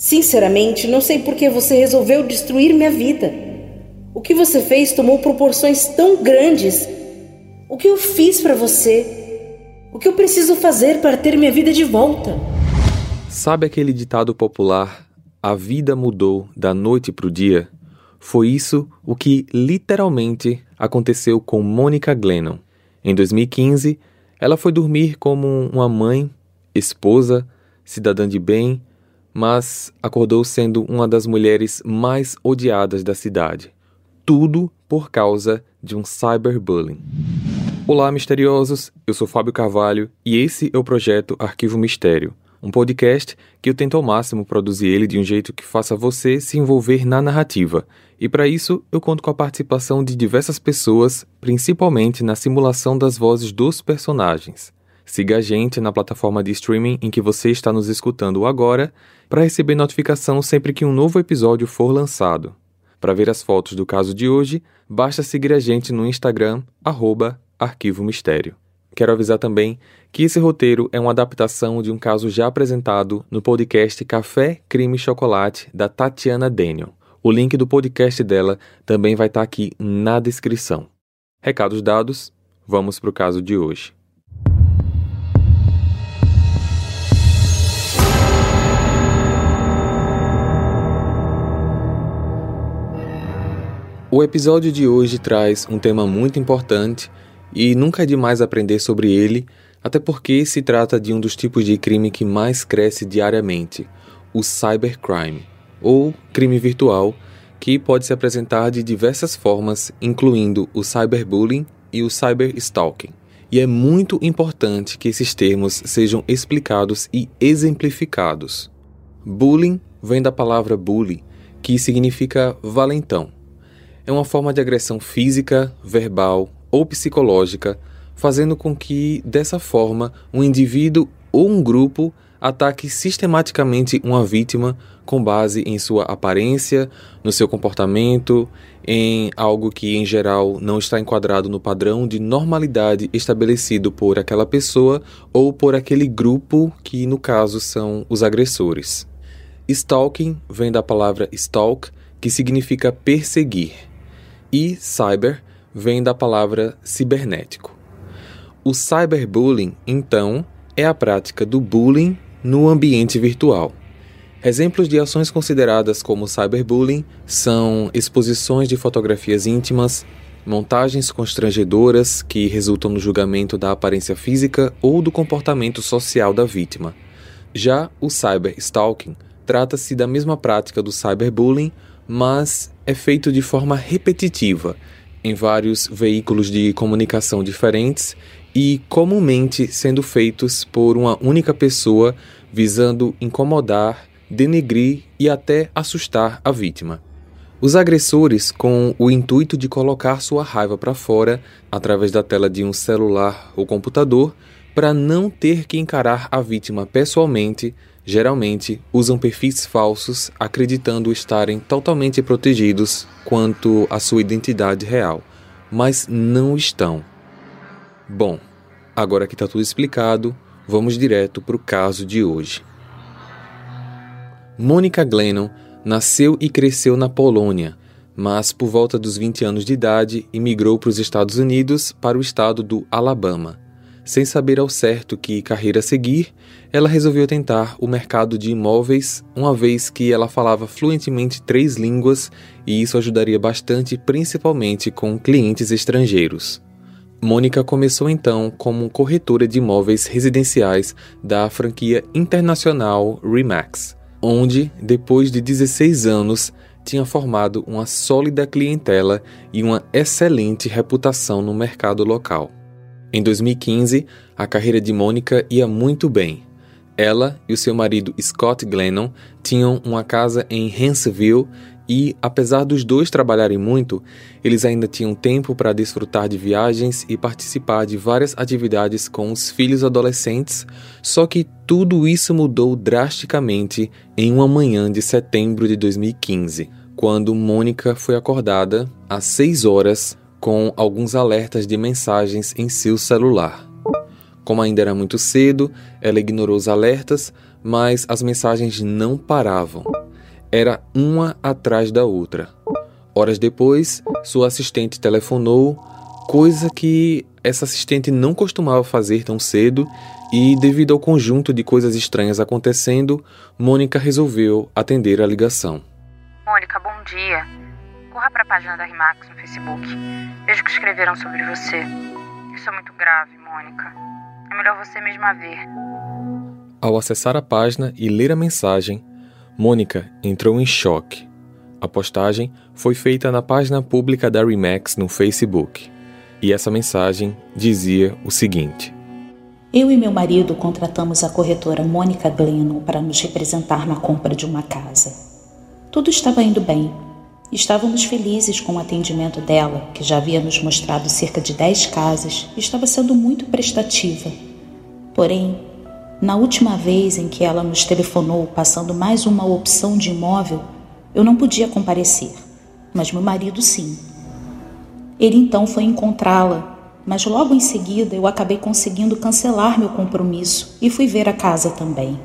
Sinceramente, não sei por que você resolveu destruir minha vida. O que você fez tomou proporções tão grandes. O que eu fiz para você? O que eu preciso fazer para ter minha vida de volta? Sabe aquele ditado popular: a vida mudou da noite para o dia? Foi isso o que literalmente aconteceu com Mônica Glennon. Em 2015, ela foi dormir como uma mãe, esposa, cidadã de bem, mas acordou sendo uma das mulheres mais odiadas da cidade. Tudo por causa de um cyberbullying. Olá, misteriosos! Eu sou Fábio Carvalho e esse é o projeto Arquivo Mistério um podcast que eu tento ao máximo produzir ele de um jeito que faça você se envolver na narrativa. E para isso, eu conto com a participação de diversas pessoas, principalmente na simulação das vozes dos personagens. Siga a gente na plataforma de streaming em que você está nos escutando agora para receber notificação sempre que um novo episódio for lançado. Para ver as fotos do caso de hoje, basta seguir a gente no Instagram, arroba Arquivo Mistério. Quero avisar também que esse roteiro é uma adaptação de um caso já apresentado no podcast Café, Crime e Chocolate, da Tatiana Daniel. O link do podcast dela também vai estar aqui na descrição. Recados dados, vamos para o caso de hoje. O episódio de hoje traz um tema muito importante e nunca é demais aprender sobre ele, até porque se trata de um dos tipos de crime que mais cresce diariamente, o cybercrime, ou crime virtual, que pode se apresentar de diversas formas, incluindo o cyberbullying e o cyberstalking. E é muito importante que esses termos sejam explicados e exemplificados. Bullying vem da palavra bully, que significa valentão. É uma forma de agressão física, verbal ou psicológica, fazendo com que, dessa forma, um indivíduo ou um grupo ataque sistematicamente uma vítima com base em sua aparência, no seu comportamento, em algo que em geral não está enquadrado no padrão de normalidade estabelecido por aquela pessoa ou por aquele grupo que no caso são os agressores. Stalking vem da palavra stalk, que significa perseguir, e cyber vem da palavra cibernético. O cyberbullying, então, é a prática do bullying no ambiente virtual. Exemplos de ações consideradas como cyberbullying são exposições de fotografias íntimas, montagens constrangedoras que resultam no julgamento da aparência física ou do comportamento social da vítima. Já o cyberstalking trata-se da mesma prática do cyberbullying, mas é feito de forma repetitiva em vários veículos de comunicação diferentes e comumente sendo feitos por uma única pessoa visando incomodar, denegrir e até assustar a vítima. Os agressores, com o intuito de colocar sua raiva para fora através da tela de um celular ou computador, para não ter que encarar a vítima pessoalmente, geralmente usam perfis falsos acreditando estarem totalmente protegidos quanto à sua identidade real, mas não estão. Bom, agora que está tudo explicado, vamos direto para o caso de hoje. Mônica Glennon nasceu e cresceu na Polônia, mas por volta dos 20 anos de idade imigrou para os Estados Unidos para o estado do Alabama. Sem saber ao certo que carreira seguir, ela resolveu tentar o mercado de imóveis, uma vez que ela falava fluentemente três línguas e isso ajudaria bastante, principalmente com clientes estrangeiros. Mônica começou então como corretora de imóveis residenciais da franquia internacional Remax, onde, depois de 16 anos, tinha formado uma sólida clientela e uma excelente reputação no mercado local. Em 2015, a carreira de Mônica ia muito bem. Ela e o seu marido Scott Glennon tinham uma casa em Hansville e, apesar dos dois trabalharem muito, eles ainda tinham tempo para desfrutar de viagens e participar de várias atividades com os filhos adolescentes, só que tudo isso mudou drasticamente em uma manhã de setembro de 2015, quando Mônica foi acordada às 6 horas com alguns alertas de mensagens em seu celular. Como ainda era muito cedo, ela ignorou os alertas, mas as mensagens não paravam. Era uma atrás da outra. Horas depois, sua assistente telefonou, coisa que essa assistente não costumava fazer tão cedo, e devido ao conjunto de coisas estranhas acontecendo, Mônica resolveu atender a ligação. Mônica, bom dia. Corra para a página da Rimax no Facebook. Vejo que escreveram sobre você. Isso é muito grave, Mônica. É melhor você mesma ver. Ao acessar a página e ler a mensagem, Mônica entrou em choque. A postagem foi feita na página pública da Remax no Facebook. E essa mensagem dizia o seguinte: Eu e meu marido contratamos a corretora Mônica Glennon para nos representar na compra de uma casa. Tudo estava indo bem. Estávamos felizes com o atendimento dela, que já havia nos mostrado cerca de 10 casas e estava sendo muito prestativa. Porém, na última vez em que ela nos telefonou passando mais uma opção de imóvel, eu não podia comparecer, mas meu marido sim. Ele então foi encontrá-la, mas logo em seguida eu acabei conseguindo cancelar meu compromisso e fui ver a casa também.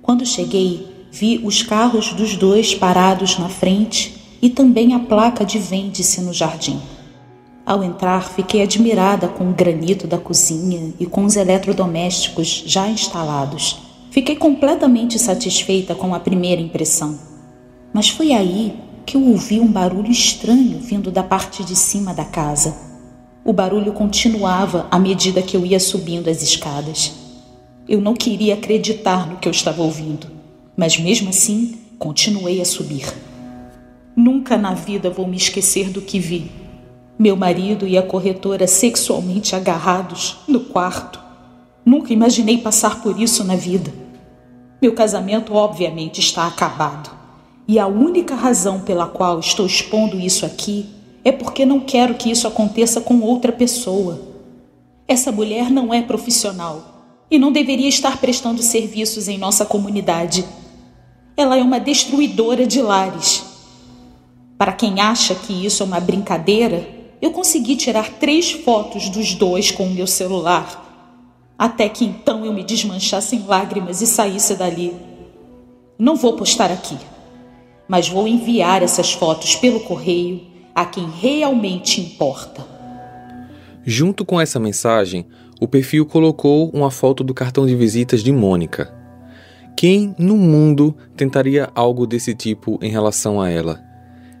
Quando cheguei, vi os carros dos dois parados na frente e também a placa de vende-se no jardim. Ao entrar, fiquei admirada com o granito da cozinha e com os eletrodomésticos já instalados. Fiquei completamente satisfeita com a primeira impressão. Mas foi aí que eu ouvi um barulho estranho vindo da parte de cima da casa. O barulho continuava à medida que eu ia subindo as escadas. Eu não queria acreditar no que eu estava ouvindo, mas mesmo assim continuei a subir. Nunca na vida vou me esquecer do que vi meu marido e a corretora sexualmente agarrados no quarto. Nunca imaginei passar por isso na vida. Meu casamento, obviamente, está acabado. E a única razão pela qual estou expondo isso aqui é porque não quero que isso aconteça com outra pessoa. Essa mulher não é profissional e não deveria estar prestando serviços em nossa comunidade. Ela é uma destruidora de lares. Para quem acha que isso é uma brincadeira, eu consegui tirar três fotos dos dois com o meu celular, até que então eu me desmanchasse em lágrimas e saísse dali. Não vou postar aqui, mas vou enviar essas fotos pelo correio a quem realmente importa. Junto com essa mensagem, o perfil colocou uma foto do cartão de visitas de Mônica. Quem no mundo tentaria algo desse tipo em relação a ela?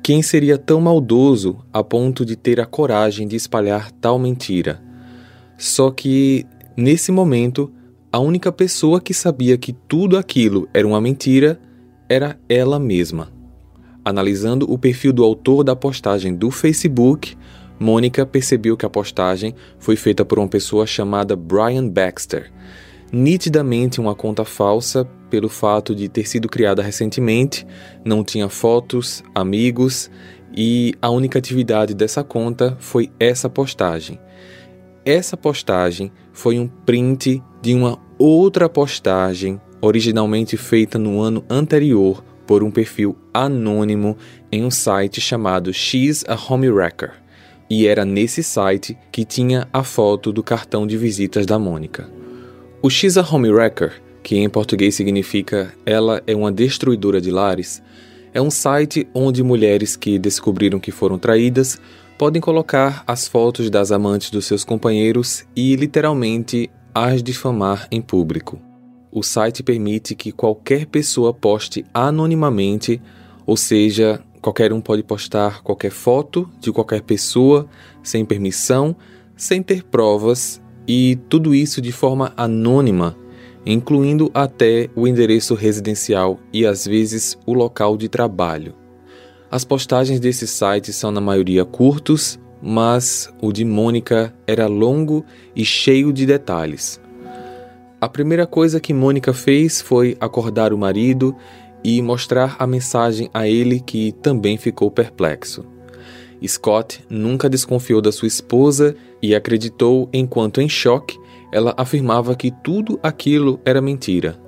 Quem seria tão maldoso a ponto de ter a coragem de espalhar tal mentira? Só que, nesse momento, a única pessoa que sabia que tudo aquilo era uma mentira era ela mesma. Analisando o perfil do autor da postagem do Facebook, Mônica percebeu que a postagem foi feita por uma pessoa chamada Brian Baxter, nitidamente uma conta falsa pelo fato de ter sido criada recentemente, não tinha fotos, amigos e a única atividade dessa conta foi essa postagem. Essa postagem foi um print de uma outra postagem originalmente feita no ano anterior por um perfil anônimo em um site chamado X a Home Wrecker. E era nesse site que tinha a foto do cartão de visitas da Mônica. O X a Home Wrecker que em português significa Ela é uma destruidora de lares, é um site onde mulheres que descobriram que foram traídas podem colocar as fotos das amantes dos seus companheiros e literalmente as difamar em público. O site permite que qualquer pessoa poste anonimamente, ou seja, qualquer um pode postar qualquer foto de qualquer pessoa sem permissão, sem ter provas e tudo isso de forma anônima incluindo até o endereço residencial e às vezes o local de trabalho. As postagens desse site são na maioria curtos, mas o de Mônica era longo e cheio de detalhes. A primeira coisa que Mônica fez foi acordar o marido e mostrar a mensagem a ele que também ficou perplexo. Scott nunca desconfiou da sua esposa e acreditou, enquanto em choque, ela afirmava que tudo aquilo era mentira.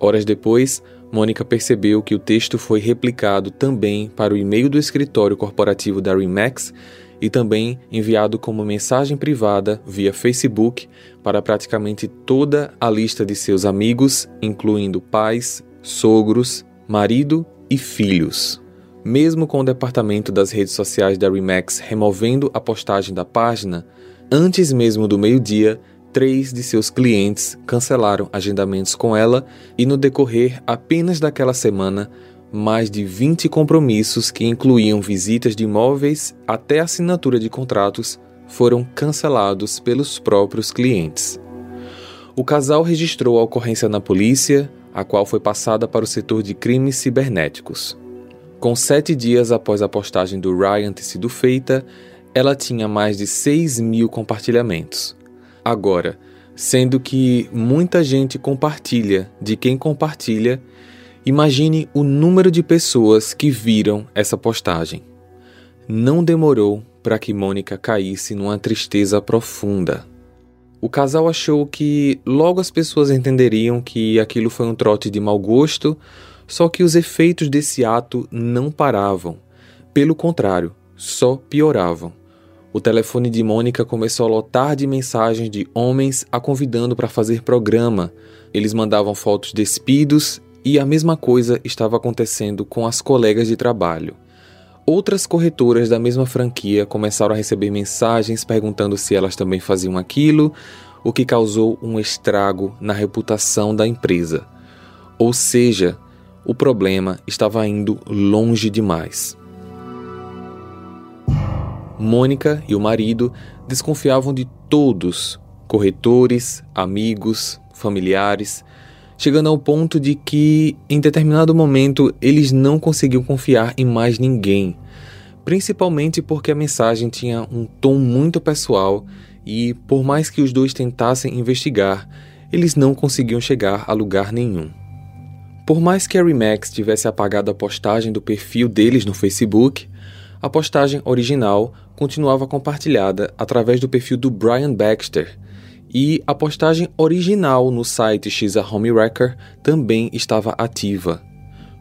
Horas depois, Mônica percebeu que o texto foi replicado também para o e-mail do escritório corporativo da Remax e também enviado como mensagem privada via Facebook para praticamente toda a lista de seus amigos, incluindo pais, sogros, marido e filhos. Mesmo com o departamento das redes sociais da Remax removendo a postagem da página, antes mesmo do meio-dia, três de seus clientes cancelaram agendamentos com ela e, no decorrer apenas daquela semana, mais de 20 compromissos que incluíam visitas de imóveis até assinatura de contratos foram cancelados pelos próprios clientes. O casal registrou a ocorrência na polícia, a qual foi passada para o setor de crimes cibernéticos. Com sete dias após a postagem do Ryan ter sido feita, ela tinha mais de 6 mil compartilhamentos. Agora, sendo que muita gente compartilha de quem compartilha, Imagine o número de pessoas que viram essa postagem. Não demorou para que Mônica caísse numa tristeza profunda. O casal achou que logo as pessoas entenderiam que aquilo foi um trote de mau gosto, só que os efeitos desse ato não paravam. Pelo contrário, só pioravam. O telefone de Mônica começou a lotar de mensagens de homens a convidando para fazer programa. Eles mandavam fotos despidos e a mesma coisa estava acontecendo com as colegas de trabalho. Outras corretoras da mesma franquia começaram a receber mensagens perguntando se elas também faziam aquilo, o que causou um estrago na reputação da empresa. Ou seja, o problema estava indo longe demais. Mônica e o marido desconfiavam de todos corretores, amigos, familiares chegando ao ponto de que, em determinado momento, eles não conseguiam confiar em mais ninguém, principalmente porque a mensagem tinha um tom muito pessoal e, por mais que os dois tentassem investigar, eles não conseguiam chegar a lugar nenhum. Por mais que a Remax tivesse apagado a postagem do perfil deles no Facebook, a postagem original continuava compartilhada através do perfil do Brian Baxter, e a postagem original no site Xa Home Wrecker também estava ativa.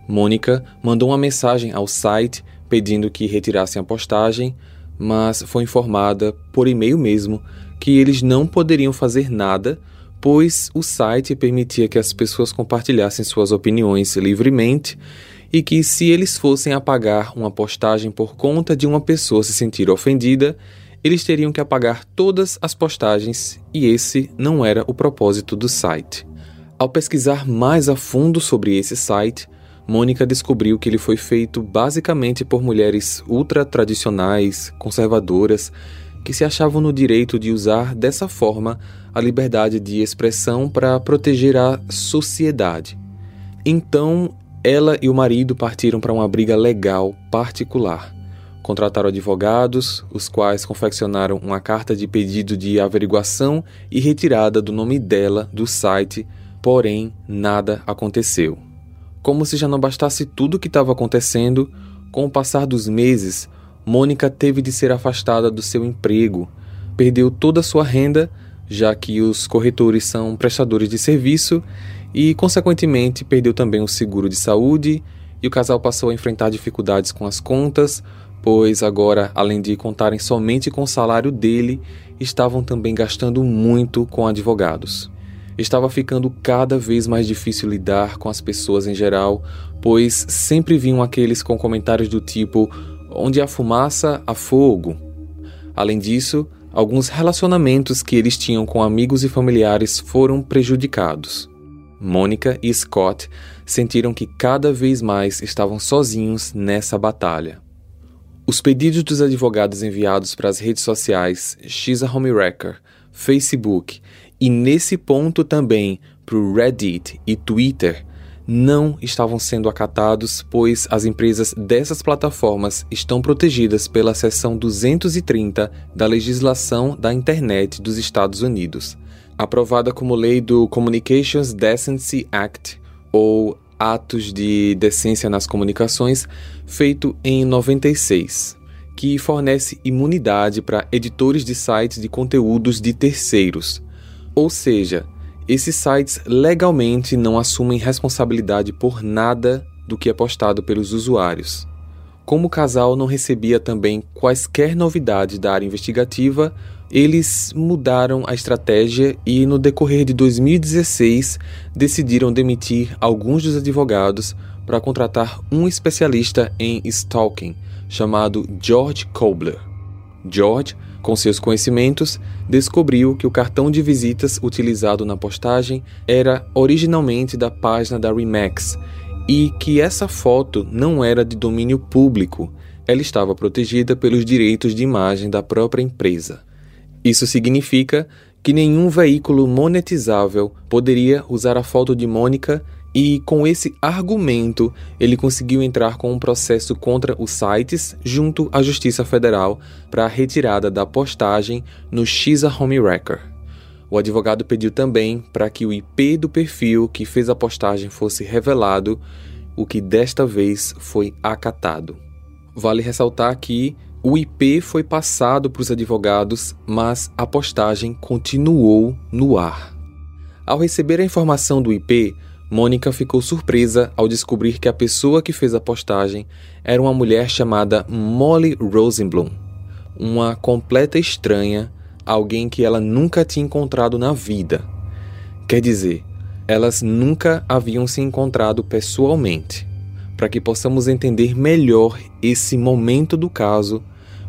Mônica mandou uma mensagem ao site pedindo que retirassem a postagem, mas foi informada por e-mail mesmo que eles não poderiam fazer nada, pois o site permitia que as pessoas compartilhassem suas opiniões livremente e que se eles fossem apagar uma postagem por conta de uma pessoa se sentir ofendida, eles teriam que apagar todas as postagens e esse não era o propósito do site. Ao pesquisar mais a fundo sobre esse site, Mônica descobriu que ele foi feito basicamente por mulheres ultra tradicionais, conservadoras, que se achavam no direito de usar dessa forma a liberdade de expressão para proteger a sociedade. Então, ela e o marido partiram para uma briga legal particular. Contrataram advogados, os quais confeccionaram uma carta de pedido de averiguação e retirada do nome dela do site, porém nada aconteceu. Como se já não bastasse tudo o que estava acontecendo, com o passar dos meses, Mônica teve de ser afastada do seu emprego, perdeu toda a sua renda, já que os corretores são prestadores de serviço, e, consequentemente, perdeu também o seguro de saúde, e o casal passou a enfrentar dificuldades com as contas, pois agora, além de contarem somente com o salário dele, estavam também gastando muito com advogados. Estava ficando cada vez mais difícil lidar com as pessoas em geral, pois sempre vinham aqueles com comentários do tipo: onde há fumaça, há fogo. Além disso, alguns relacionamentos que eles tinham com amigos e familiares foram prejudicados. Mônica e Scott sentiram que cada vez mais estavam sozinhos nessa batalha. Os pedidos dos advogados enviados para as redes sociais Xa Home Wrecker, Facebook e nesse ponto também para o Reddit e Twitter não estavam sendo acatados, pois as empresas dessas plataformas estão protegidas pela seção 230 da legislação da internet dos Estados Unidos, aprovada como lei do Communications Decency Act, ou Atos de Decência nas Comunicações, feito em 96, que fornece imunidade para editores de sites de conteúdos de terceiros. Ou seja, esses sites legalmente não assumem responsabilidade por nada do que é postado pelos usuários. como o casal não recebia também quaisquer novidades da área investigativa, eles mudaram a estratégia e, no decorrer de 2016, decidiram demitir alguns dos advogados para contratar um especialista em stalking, chamado George Kobler. George, com seus conhecimentos, descobriu que o cartão de visitas utilizado na postagem era originalmente da página da Remax e que essa foto não era de domínio público, ela estava protegida pelos direitos de imagem da própria empresa. Isso significa que nenhum veículo monetizável poderia usar a foto de Mônica e, com esse argumento, ele conseguiu entrar com um processo contra os sites junto à Justiça Federal para a retirada da postagem no Xisa Home Wrecker. O advogado pediu também para que o IP do perfil que fez a postagem fosse revelado, o que desta vez foi acatado. Vale ressaltar que o IP foi passado para os advogados, mas a postagem continuou no ar. Ao receber a informação do IP, Mônica ficou surpresa ao descobrir que a pessoa que fez a postagem era uma mulher chamada Molly Rosenblum, uma completa estranha alguém que ela nunca tinha encontrado na vida. Quer dizer, elas nunca haviam se encontrado pessoalmente. Para que possamos entender melhor esse momento do caso,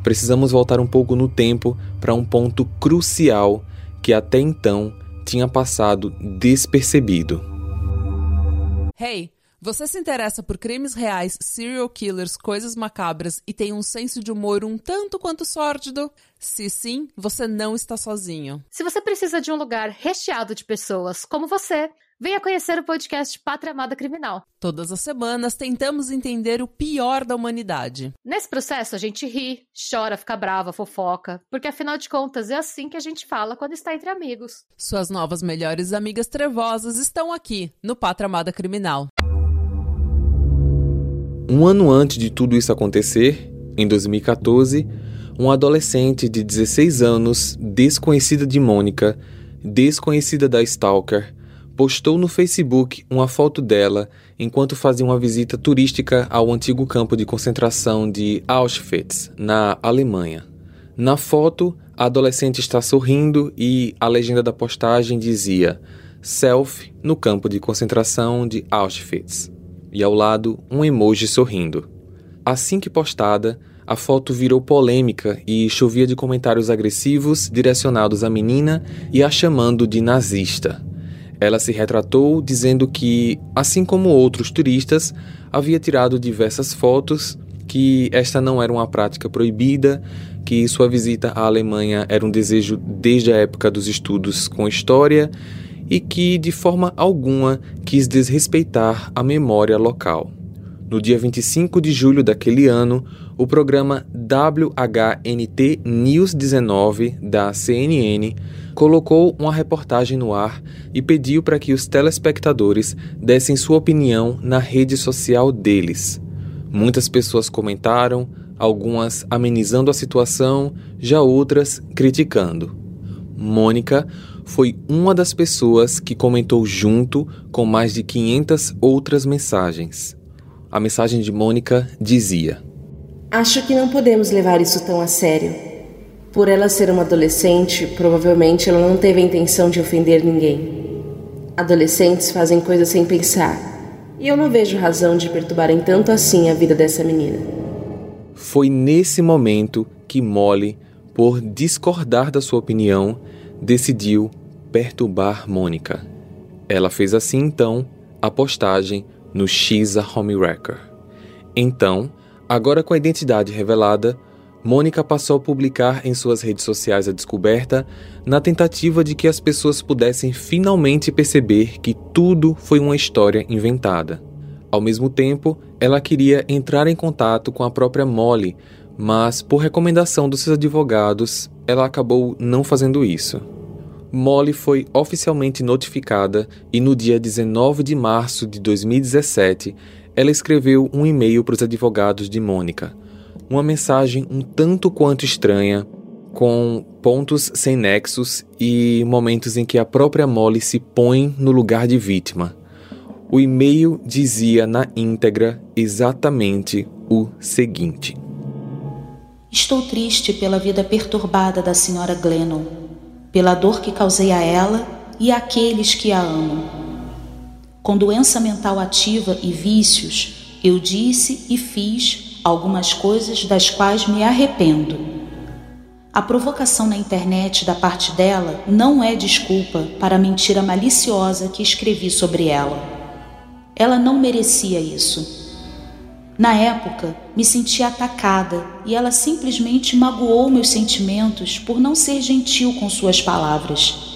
precisamos voltar um pouco no tempo para um ponto crucial que até então tinha passado despercebido. Hey! Você se interessa por crimes reais, serial killers, coisas macabras e tem um senso de humor um tanto quanto sórdido? Se sim, você não está sozinho. Se você precisa de um lugar recheado de pessoas como você, venha conhecer o podcast Pátria Amada Criminal. Todas as semanas tentamos entender o pior da humanidade. Nesse processo a gente ri, chora, fica brava, fofoca, porque afinal de contas é assim que a gente fala quando está entre amigos. Suas novas melhores amigas trevosas estão aqui no Pátria Amada Criminal. Um ano antes de tudo isso acontecer, em 2014, um adolescente de 16 anos, desconhecida de Mônica, desconhecida da Stalker, postou no Facebook uma foto dela enquanto fazia uma visita turística ao antigo campo de concentração de Auschwitz, na Alemanha. Na foto, a adolescente está sorrindo e a legenda da postagem dizia: Selfie no campo de concentração de Auschwitz e ao lado um emoji sorrindo. Assim que postada, a foto virou polêmica e chovia de comentários agressivos direcionados à menina e a chamando de nazista. Ela se retratou dizendo que, assim como outros turistas, havia tirado diversas fotos, que esta não era uma prática proibida, que sua visita à Alemanha era um desejo desde a época dos estudos com história e que, de forma alguma, quis desrespeitar a memória local. No dia 25 de julho daquele ano, o programa WHNT News 19 da CNN colocou uma reportagem no ar e pediu para que os telespectadores dessem sua opinião na rede social deles. Muitas pessoas comentaram, algumas amenizando a situação, já outras criticando. Mônica foi uma das pessoas que comentou junto com mais de 500 outras mensagens. A mensagem de Mônica dizia: Acho que não podemos levar isso tão a sério. Por ela ser uma adolescente, provavelmente ela não teve a intenção de ofender ninguém. Adolescentes fazem coisas sem pensar, e eu não vejo razão de perturbarem tanto assim a vida dessa menina. Foi nesse momento que Molly, por discordar da sua opinião, decidiu perturbar Mônica. Ela fez assim então a postagem no Xisa Home Wrecker. Então, agora com a identidade revelada, Mônica passou a publicar em suas redes sociais a descoberta na tentativa de que as pessoas pudessem finalmente perceber que tudo foi uma história inventada. Ao mesmo tempo, ela queria entrar em contato com a própria Molly, mas por recomendação dos seus advogados, ela acabou não fazendo isso. Molly foi oficialmente notificada e no dia 19 de março de 2017, ela escreveu um e-mail para os advogados de Mônica. Uma mensagem um tanto quanto estranha, com pontos sem nexos e momentos em que a própria Molly se põe no lugar de vítima. O e-mail dizia na íntegra exatamente o seguinte: Estou triste pela vida perturbada da senhora Glennon, pela dor que causei a ela e àqueles que a amam. Com doença mental ativa e vícios, eu disse e fiz algumas coisas das quais me arrependo. A provocação na internet da parte dela não é desculpa para a mentira maliciosa que escrevi sobre ela. Ela não merecia isso. Na época, me senti atacada e ela simplesmente magoou meus sentimentos por não ser gentil com suas palavras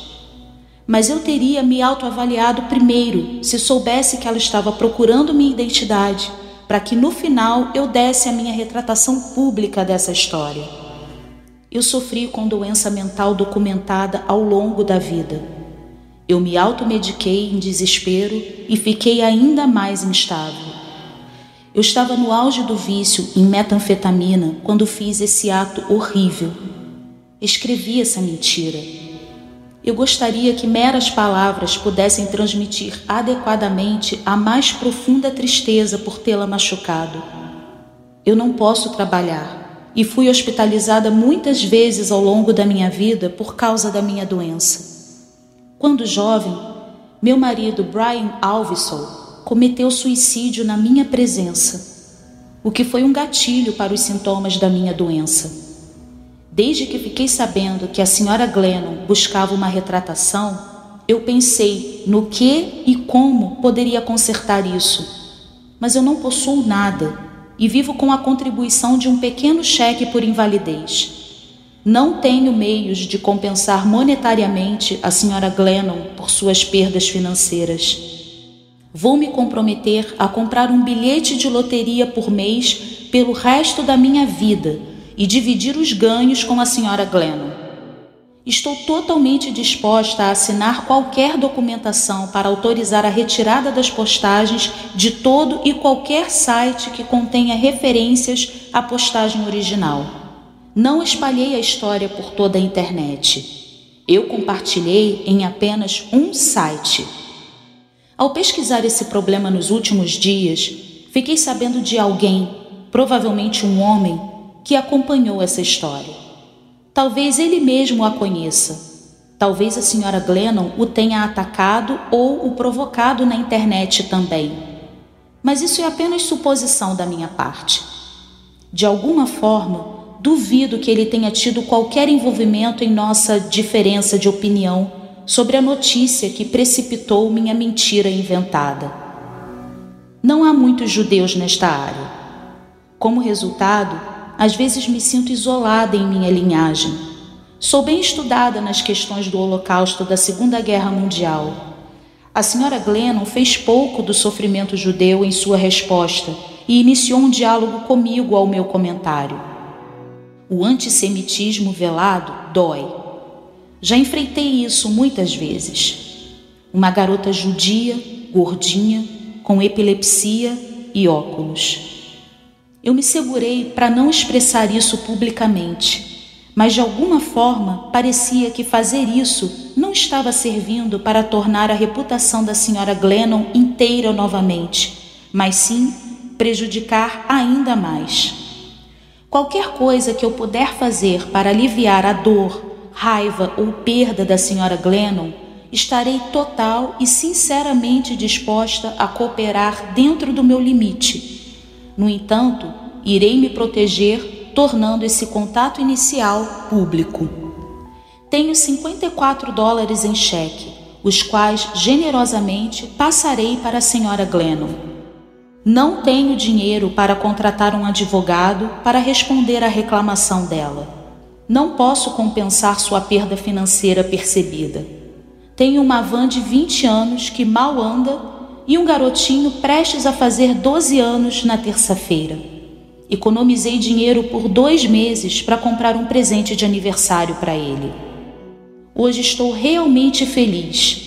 mas eu teria me autoavaliado primeiro se soubesse que ela estava procurando minha identidade, para que no final eu desse a minha retratação pública dessa história. Eu sofri com doença mental documentada ao longo da vida. Eu me automediquei em desespero e fiquei ainda mais instável. Eu estava no auge do vício em metanfetamina quando fiz esse ato horrível. Escrevi essa mentira eu gostaria que meras palavras pudessem transmitir adequadamente a mais profunda tristeza por tê-la machucado. Eu não posso trabalhar e fui hospitalizada muitas vezes ao longo da minha vida por causa da minha doença. Quando jovem, meu marido Brian Alvisol cometeu suicídio na minha presença, o que foi um gatilho para os sintomas da minha doença. Desde que fiquei sabendo que a senhora Glennon buscava uma retratação, eu pensei no que e como poderia consertar isso. Mas eu não possuo nada e vivo com a contribuição de um pequeno cheque por invalidez. Não tenho meios de compensar monetariamente a senhora Glennon por suas perdas financeiras. Vou me comprometer a comprar um bilhete de loteria por mês pelo resto da minha vida e dividir os ganhos com a senhora Glennon. Estou totalmente disposta a assinar qualquer documentação para autorizar a retirada das postagens de todo e qualquer site que contenha referências à postagem original. Não espalhei a história por toda a internet. Eu compartilhei em apenas um site. Ao pesquisar esse problema nos últimos dias, fiquei sabendo de alguém, provavelmente um homem, que acompanhou essa história. Talvez ele mesmo a conheça. Talvez a senhora Glennon o tenha atacado ou o provocado na internet também. Mas isso é apenas suposição da minha parte. De alguma forma, duvido que ele tenha tido qualquer envolvimento em nossa diferença de opinião sobre a notícia que precipitou minha mentira inventada. Não há muitos judeus nesta área. Como resultado, às vezes me sinto isolada em minha linhagem. Sou bem estudada nas questões do Holocausto da Segunda Guerra Mundial. A senhora Glennon fez pouco do sofrimento judeu em sua resposta e iniciou um diálogo comigo ao meu comentário. O antissemitismo velado dói. Já enfrentei isso muitas vezes. Uma garota judia, gordinha, com epilepsia e óculos. Eu me segurei para não expressar isso publicamente, mas de alguma forma parecia que fazer isso não estava servindo para tornar a reputação da senhora Glennon inteira novamente, mas sim prejudicar ainda mais. Qualquer coisa que eu puder fazer para aliviar a dor, raiva ou perda da senhora Glennon, estarei total e sinceramente disposta a cooperar dentro do meu limite no entanto, irei me proteger tornando esse contato inicial público. Tenho 54 dólares em cheque, os quais generosamente passarei para a senhora Glennon. Não tenho dinheiro para contratar um advogado para responder à reclamação dela. Não posso compensar sua perda financeira percebida. Tenho uma van de 20 anos que mal anda e um garotinho prestes a fazer 12 anos na terça-feira. Economizei dinheiro por dois meses para comprar um presente de aniversário para ele. Hoje estou realmente feliz.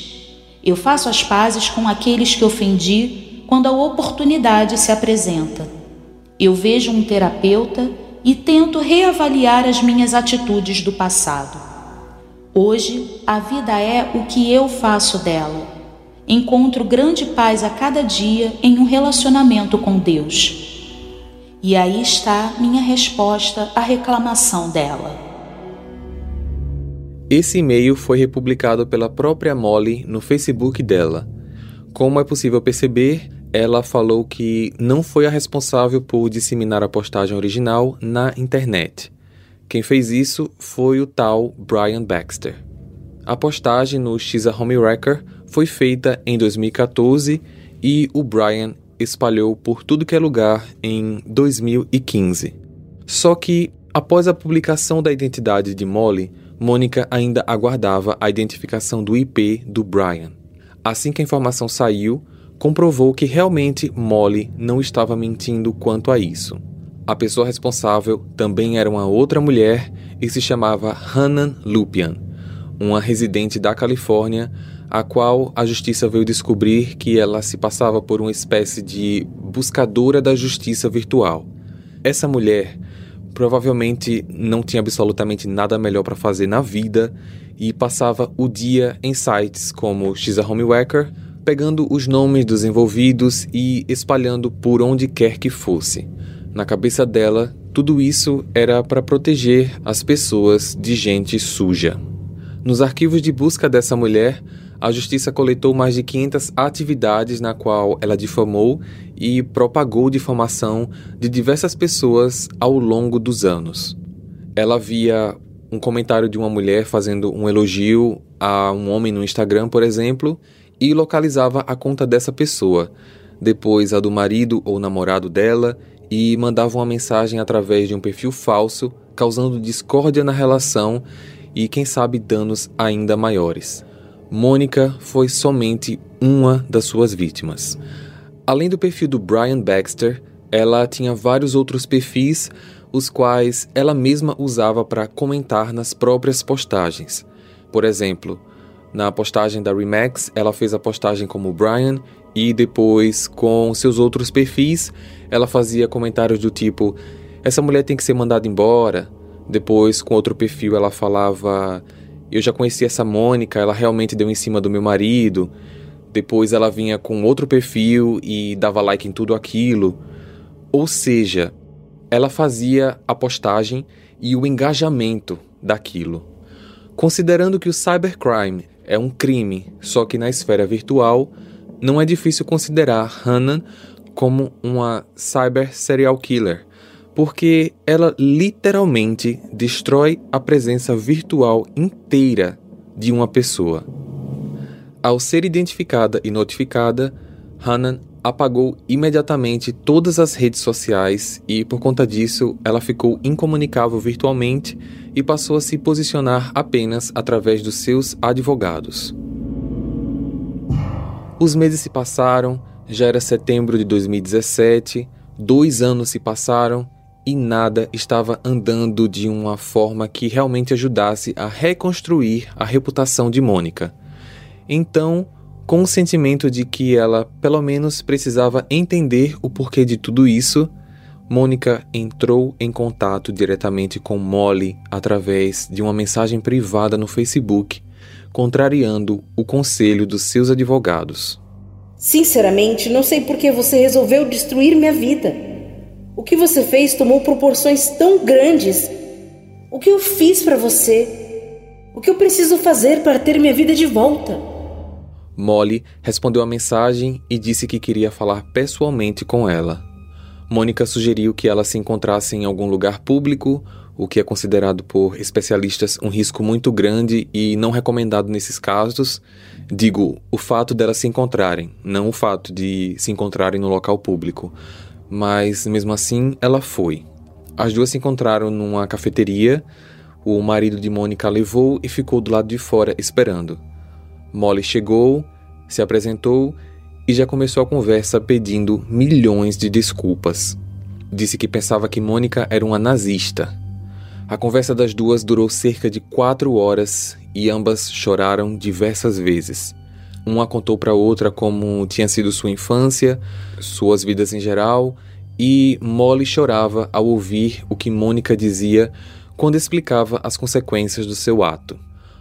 Eu faço as pazes com aqueles que ofendi quando a oportunidade se apresenta. Eu vejo um terapeuta e tento reavaliar as minhas atitudes do passado. Hoje, a vida é o que eu faço dela Encontro grande paz a cada dia em um relacionamento com Deus. E aí está minha resposta à reclamação dela. Esse e-mail foi republicado pela própria Molly no Facebook dela. Como é possível perceber, ela falou que não foi a responsável por disseminar a postagem original na internet. Quem fez isso foi o tal Brian Baxter. A postagem no Xa Home Wrecker foi feita em 2014 e o Brian espalhou por tudo que é lugar em 2015. Só que, após a publicação da identidade de Molly, Mônica ainda aguardava a identificação do IP do Brian. Assim que a informação saiu, comprovou que realmente Molly não estava mentindo quanto a isso. A pessoa responsável também era uma outra mulher e se chamava Hannah Lupian, uma residente da Califórnia, a qual a justiça veio descobrir que ela se passava por uma espécie de buscadora da justiça virtual. Essa mulher provavelmente não tinha absolutamente nada melhor para fazer na vida e passava o dia em sites como Xa Homewacker, pegando os nomes dos envolvidos e espalhando por onde quer que fosse. Na cabeça dela, tudo isso era para proteger as pessoas de gente suja. Nos arquivos de busca dessa mulher, a justiça coletou mais de 500 atividades na qual ela difamou e propagou difamação de diversas pessoas ao longo dos anos. Ela via um comentário de uma mulher fazendo um elogio a um homem no Instagram, por exemplo, e localizava a conta dessa pessoa, depois a do marido ou namorado dela e mandava uma mensagem através de um perfil falso, causando discórdia na relação e, quem sabe, danos ainda maiores. Mônica foi somente uma das suas vítimas. Além do perfil do Brian Baxter, ela tinha vários outros perfis, os quais ela mesma usava para comentar nas próprias postagens. Por exemplo, na postagem da Remax, ela fez a postagem como Brian e depois, com seus outros perfis, ela fazia comentários do tipo: essa mulher tem que ser mandada embora. Depois, com outro perfil, ela falava: eu já conheci essa Mônica, ela realmente deu em cima do meu marido. Depois ela vinha com outro perfil e dava like em tudo aquilo. Ou seja, ela fazia a postagem e o engajamento daquilo. Considerando que o cybercrime é um crime, só que na esfera virtual, não é difícil considerar Hannah como uma cyber serial killer porque ela literalmente destrói a presença virtual inteira de uma pessoa. Ao ser identificada e notificada, Hanan apagou imediatamente todas as redes sociais e, por conta disso, ela ficou incomunicável virtualmente e passou a se posicionar apenas através dos seus advogados. Os meses se passaram, já era setembro de 2017, dois anos se passaram e nada estava andando de uma forma que realmente ajudasse a reconstruir a reputação de Mônica. Então, com o sentimento de que ela pelo menos precisava entender o porquê de tudo isso, Mônica entrou em contato diretamente com Molly através de uma mensagem privada no Facebook, contrariando o conselho dos seus advogados. Sinceramente, não sei por que você resolveu destruir minha vida. O que você fez tomou proporções tão grandes. O que eu fiz para você? O que eu preciso fazer para ter minha vida de volta? Molly respondeu a mensagem e disse que queria falar pessoalmente com ela. Mônica sugeriu que ela se encontrasse em algum lugar público, o que é considerado por especialistas um risco muito grande e não recomendado nesses casos. Digo, o fato delas se encontrarem, não o fato de se encontrarem no local público mas mesmo assim ela foi. As duas se encontraram numa cafeteria. O marido de Mônica levou e ficou do lado de fora esperando. Molly chegou, se apresentou e já começou a conversa pedindo milhões de desculpas. Disse que pensava que Mônica era uma nazista. A conversa das duas durou cerca de quatro horas e ambas choraram diversas vezes. Uma contou para outra como tinha sido sua infância, suas vidas em geral, e Molly chorava ao ouvir o que Mônica dizia quando explicava as consequências do seu ato.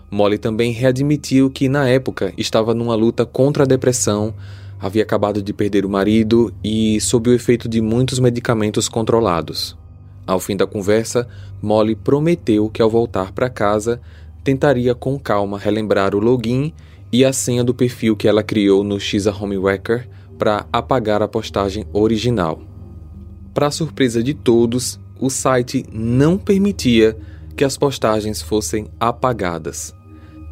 Molly também readmitiu que na época estava numa luta contra a depressão, havia acabado de perder o marido e sob o efeito de muitos medicamentos controlados. Ao fim da conversa, Molly prometeu que ao voltar para casa tentaria com calma relembrar o login e a senha do perfil que ela criou no Xa Homewrecker para apagar a postagem original. Para surpresa de todos, o site não permitia que as postagens fossem apagadas.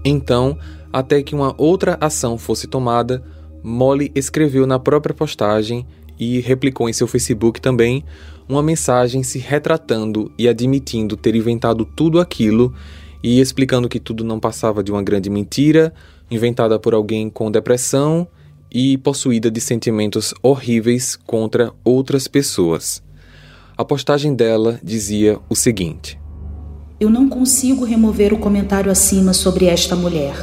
Então, até que uma outra ação fosse tomada, Molly escreveu na própria postagem e replicou em seu Facebook também uma mensagem se retratando e admitindo ter inventado tudo aquilo e explicando que tudo não passava de uma grande mentira, inventada por alguém com depressão e possuída de sentimentos horríveis contra outras pessoas. A postagem dela dizia o seguinte: Eu não consigo remover o comentário acima sobre esta mulher.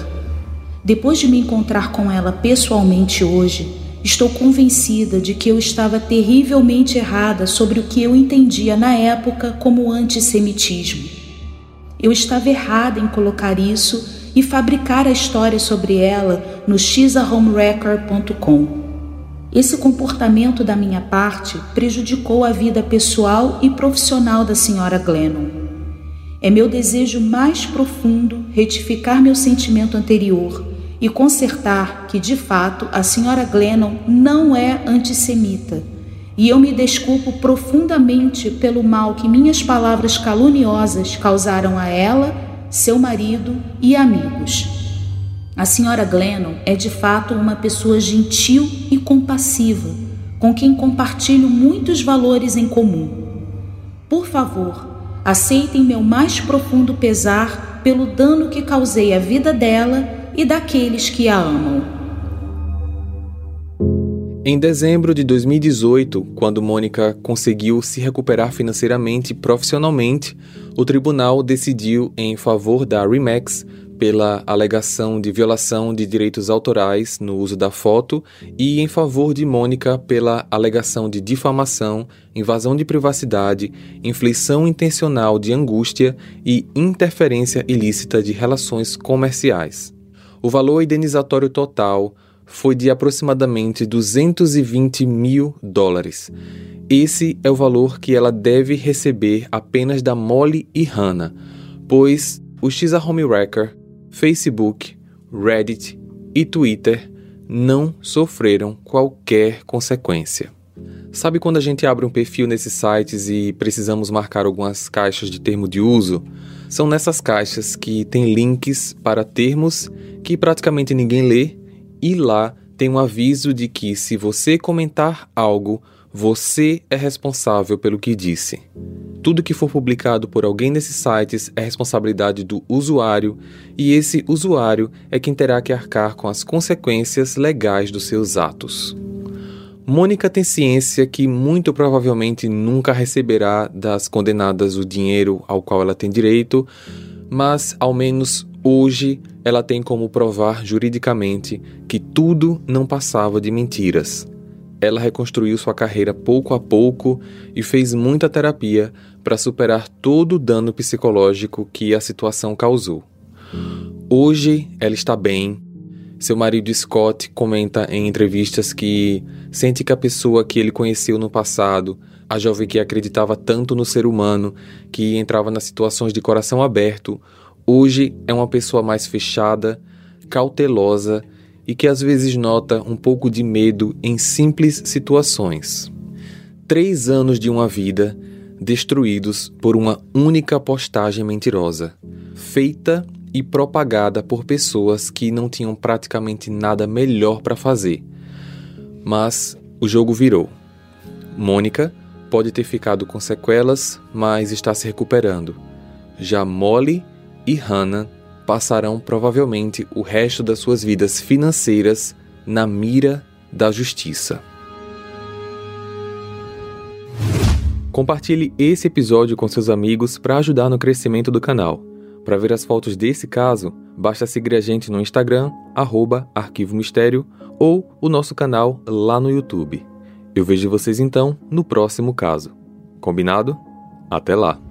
Depois de me encontrar com ela pessoalmente hoje, estou convencida de que eu estava terrivelmente errada sobre o que eu entendia na época como antissemitismo. Eu estava errada em colocar isso e fabricar a história sobre ela no xahomewrecker.com. Esse comportamento da minha parte prejudicou a vida pessoal e profissional da senhora Glennon. É meu desejo mais profundo retificar meu sentimento anterior e consertar que, de fato, a senhora Glennon não é antissemita. E eu me desculpo profundamente pelo mal que minhas palavras caluniosas causaram a ela, seu marido e amigos. A senhora Glennon é de fato uma pessoa gentil e compassiva, com quem compartilho muitos valores em comum. Por favor, aceitem meu mais profundo pesar pelo dano que causei à vida dela e daqueles que a amam. Em dezembro de 2018, quando Mônica conseguiu se recuperar financeiramente e profissionalmente, o tribunal decidiu em favor da Remax pela alegação de violação de direitos autorais no uso da foto e em favor de Mônica pela alegação de difamação, invasão de privacidade, inflição intencional de angústia e interferência ilícita de relações comerciais. O valor indenizatório total foi de aproximadamente 220 mil dólares. Esse é o valor que ela deve receber apenas da Molly e Hannah, pois o Xa Homewrecker, Facebook, Reddit e Twitter não sofreram qualquer consequência. Sabe quando a gente abre um perfil nesses sites e precisamos marcar algumas caixas de termo de uso? São nessas caixas que tem links para termos que praticamente ninguém lê e lá tem um aviso de que se você comentar algo, você é responsável pelo que disse. Tudo que for publicado por alguém nesses sites é responsabilidade do usuário e esse usuário é quem terá que arcar com as consequências legais dos seus atos. Mônica tem ciência que muito provavelmente nunca receberá das condenadas o dinheiro ao qual ela tem direito, mas ao menos hoje ela tem como provar juridicamente que tudo não passava de mentiras. Ela reconstruiu sua carreira pouco a pouco e fez muita terapia para superar todo o dano psicológico que a situação causou. Hoje ela está bem, seu marido Scott comenta em entrevistas que sente que a pessoa que ele conheceu no passado, a jovem que acreditava tanto no ser humano, que entrava nas situações de coração aberto, hoje é uma pessoa mais fechada, cautelosa e que às vezes nota um pouco de medo em simples situações. Três anos de uma vida destruídos por uma única postagem mentirosa, feita e propagada por pessoas que não tinham praticamente nada melhor para fazer. Mas o jogo virou. Mônica pode ter ficado com sequelas, mas está se recuperando. Já Molly e Hannah passarão provavelmente o resto das suas vidas financeiras na mira da justiça. Compartilhe esse episódio com seus amigos para ajudar no crescimento do canal. Para ver as fotos desse caso, basta seguir a gente no Instagram, arroba Arquivo Mistério, ou o nosso canal lá no YouTube. Eu vejo vocês então no próximo caso. Combinado? Até lá!